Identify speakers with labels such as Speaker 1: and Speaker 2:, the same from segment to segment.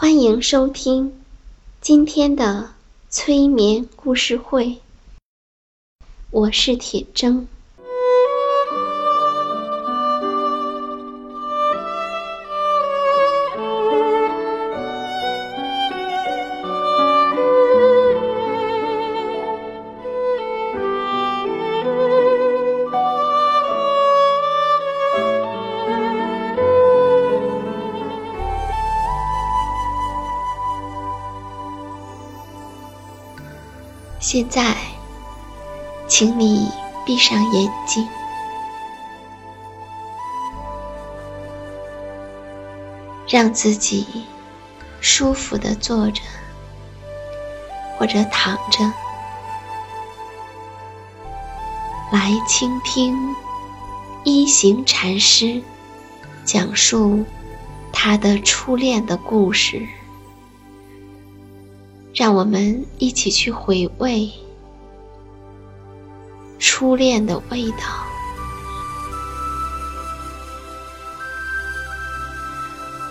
Speaker 1: 欢迎收听今天的催眠故事会，我是铁铮。现在，请你闭上眼睛，让自己舒服的坐着或者躺着，来倾听一行禅师讲述他的初恋的故事。让我们一起去回味初恋的味道。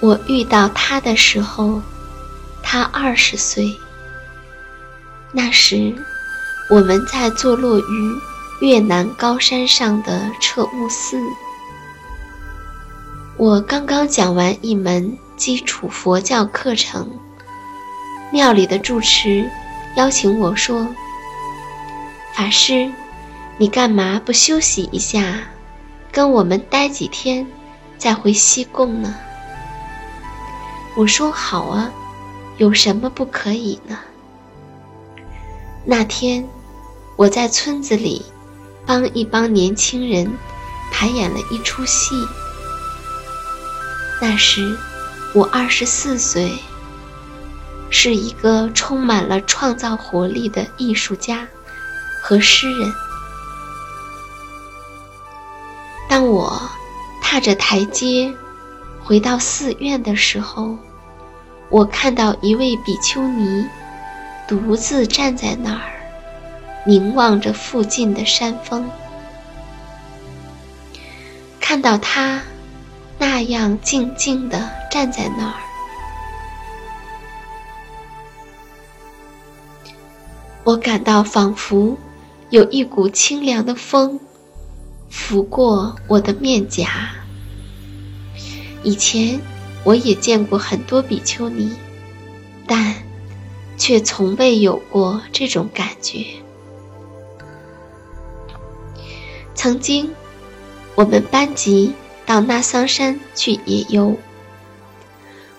Speaker 1: 我遇到他的时候，他二十岁。那时，我们在坐落于越南高山上的彻悟寺。我刚刚讲完一门基础佛教课程。庙里的住持邀请我说：“法师，你干嘛不休息一下，跟我们待几天，再回西贡呢？”我说：“好啊，有什么不可以呢？”那天，我在村子里帮一帮年轻人排演了一出戏。那时，我二十四岁。是一个充满了创造活力的艺术家和诗人。当我踏着台阶回到寺院的时候，我看到一位比丘尼独自站在那儿，凝望着附近的山峰。看到他那样静静地站在那儿。我感到仿佛有一股清凉的风拂过我的面颊。以前我也见过很多比丘尼，但却从未有过这种感觉。曾经，我们班级到那桑山去野游，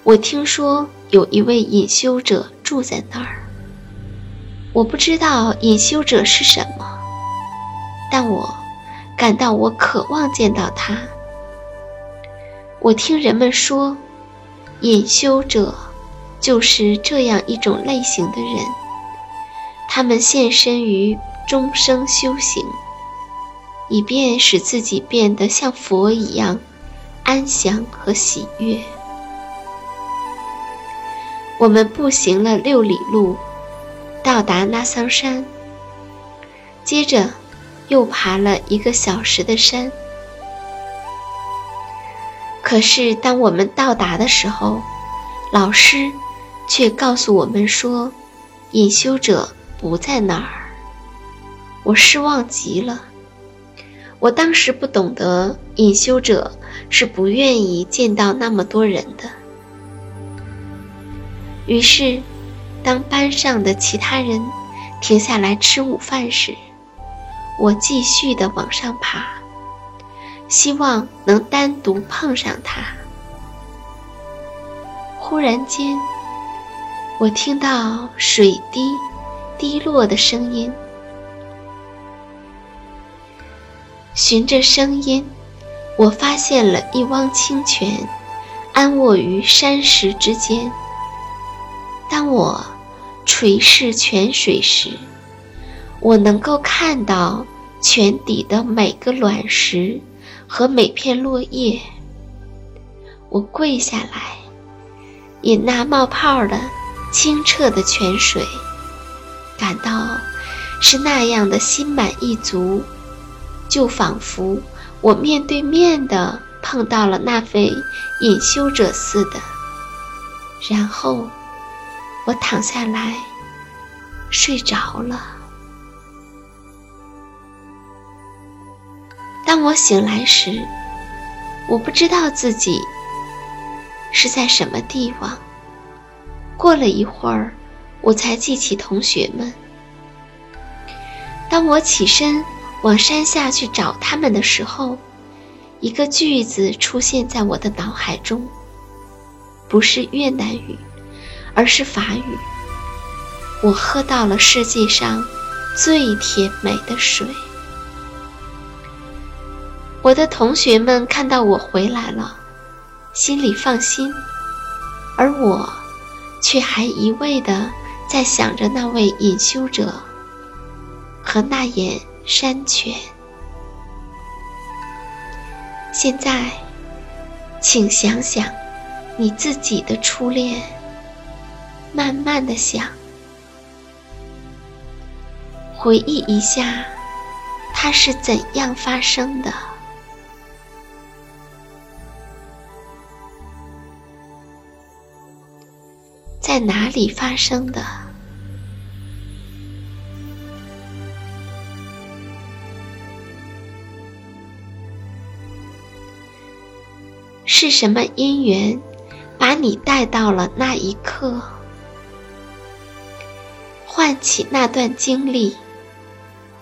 Speaker 1: 我听说有一位隐修者住在那儿。我不知道隐修者是什么，但我感到我渴望见到他。我听人们说，隐修者就是这样一种类型的人，他们献身于终生修行，以便使自己变得像佛一样安详和喜悦。我们步行了六里路。到达拉桑山，接着又爬了一个小时的山。可是当我们到达的时候，老师却告诉我们说，隐修者不在那儿。我失望极了。我当时不懂得隐修者是不愿意见到那么多人的。于是，当班上的其他人停下来吃午饭时，我继续的往上爬，希望能单独碰上他。忽然间，我听到水滴滴落的声音，循着声音，我发现了一汪清泉，安卧于山石之间。当我垂视泉水时，我能够看到泉底的每个卵石和每片落叶。我跪下来，饮那冒泡的清澈的泉水，感到是那样的心满意足，就仿佛我面对面的碰到了那位隐修者似的。然后。我躺下来，睡着了。当我醒来时，我不知道自己是在什么地方。过了一会儿，我才记起同学们。当我起身往山下去找他们的时候，一个句子出现在我的脑海中，不是越南语。而是法语。我喝到了世界上最甜美的水。我的同学们看到我回来了，心里放心，而我却还一味的在想着那位隐修者和那眼山泉。现在，请想想你自己的初恋。慢慢的想，回忆一下，它是怎样发生的？在哪里发生的？是什么因缘把你带到了那一刻？唤起那段经历，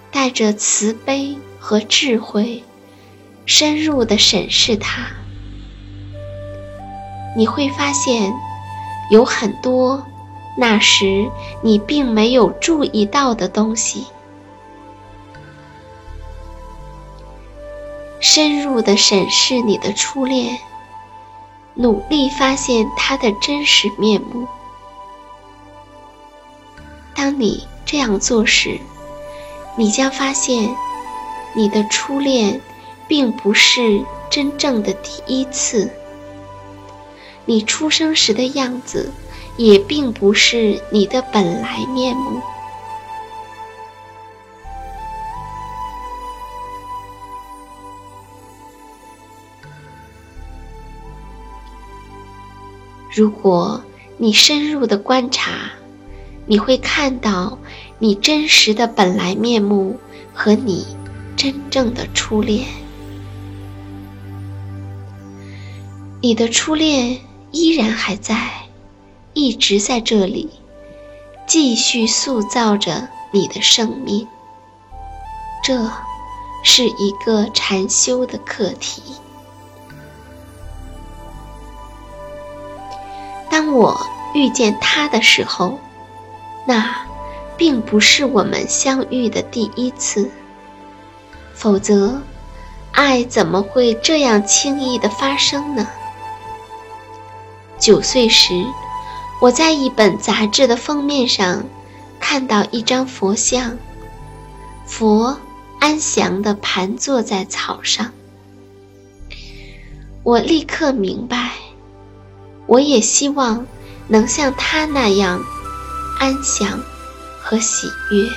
Speaker 1: 带着慈悲和智慧，深入的审视它，你会发现，有很多那时你并没有注意到的东西。深入的审视你的初恋，努力发现它的真实面目。当你这样做时，你将发现，你的初恋并不是真正的第一次。你出生时的样子，也并不是你的本来面目。如果你深入的观察，你会看到你真实的本来面目和你真正的初恋。你的初恋依然还在，一直在这里，继续塑造着你的生命。这是一个禅修的课题。当我遇见他的时候。那，并不是我们相遇的第一次。否则，爱怎么会这样轻易的发生呢？九岁时，我在一本杂志的封面上看到一张佛像，佛安详地盘坐在草上。我立刻明白，我也希望能像他那样。安详和喜悦。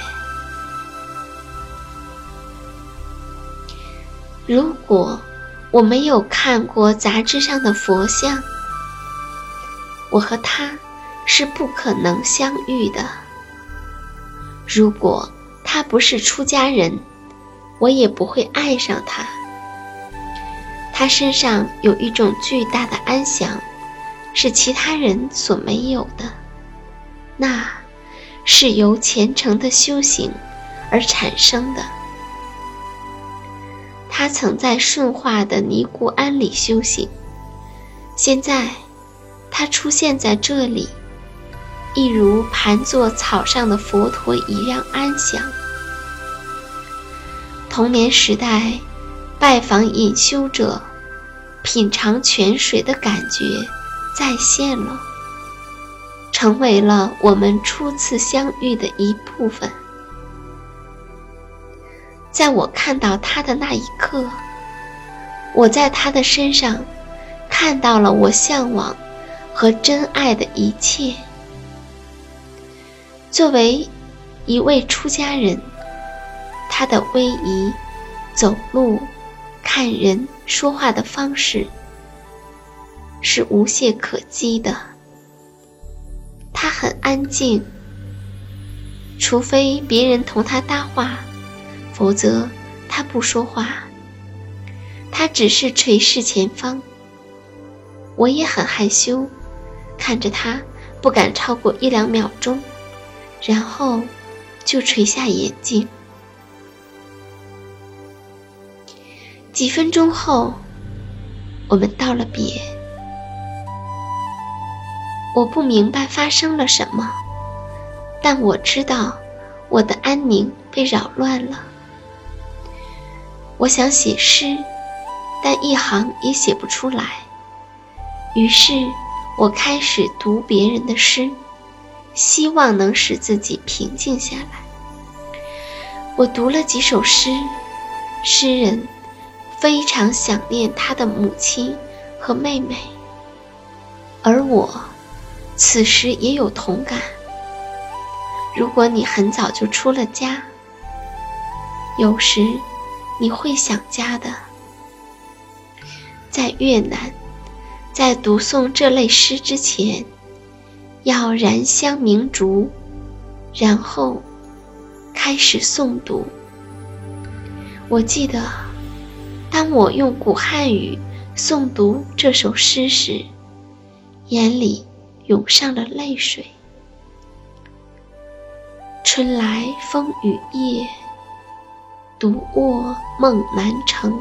Speaker 1: 如果我没有看过杂志上的佛像，我和他是不可能相遇的。如果他不是出家人，我也不会爱上他。他身上有一种巨大的安详，是其他人所没有的。那，是由虔诚的修行而产生的。他曾在顺化的尼姑庵里修行，现在，他出现在这里，一如盘坐草上的佛陀一样安详。童年时代，拜访隐修者，品尝泉水的感觉再现了，成为了我们初次相遇的一部分。在我看到他的那一刻，我在他的身上看到了我向往和真爱的一切。作为一位出家人，他的威仪、走路、看人、说话的方式是无懈可击的。很安静，除非别人同他搭话。否则，他不说话。他只是垂视前方。我也很害羞，看着他，不敢超过一两秒钟，然后就垂下眼睛。几分钟后，我们道了别。我不明白发生了什么，但我知道我的安宁被扰乱了。我想写诗，但一行也写不出来。于是，我开始读别人的诗，希望能使自己平静下来。我读了几首诗，诗人非常想念他的母亲和妹妹，而我此时也有同感。如果你很早就出了家，有时。你会想家的。在越南，在读诵这类诗之前，要燃香明烛，然后开始诵读。我记得，当我用古汉语诵读这首诗时，眼里涌上了泪水。春来风雨夜。独卧梦难成，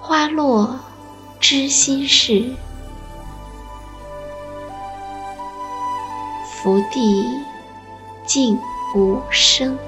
Speaker 1: 花落知心事。福地静无声。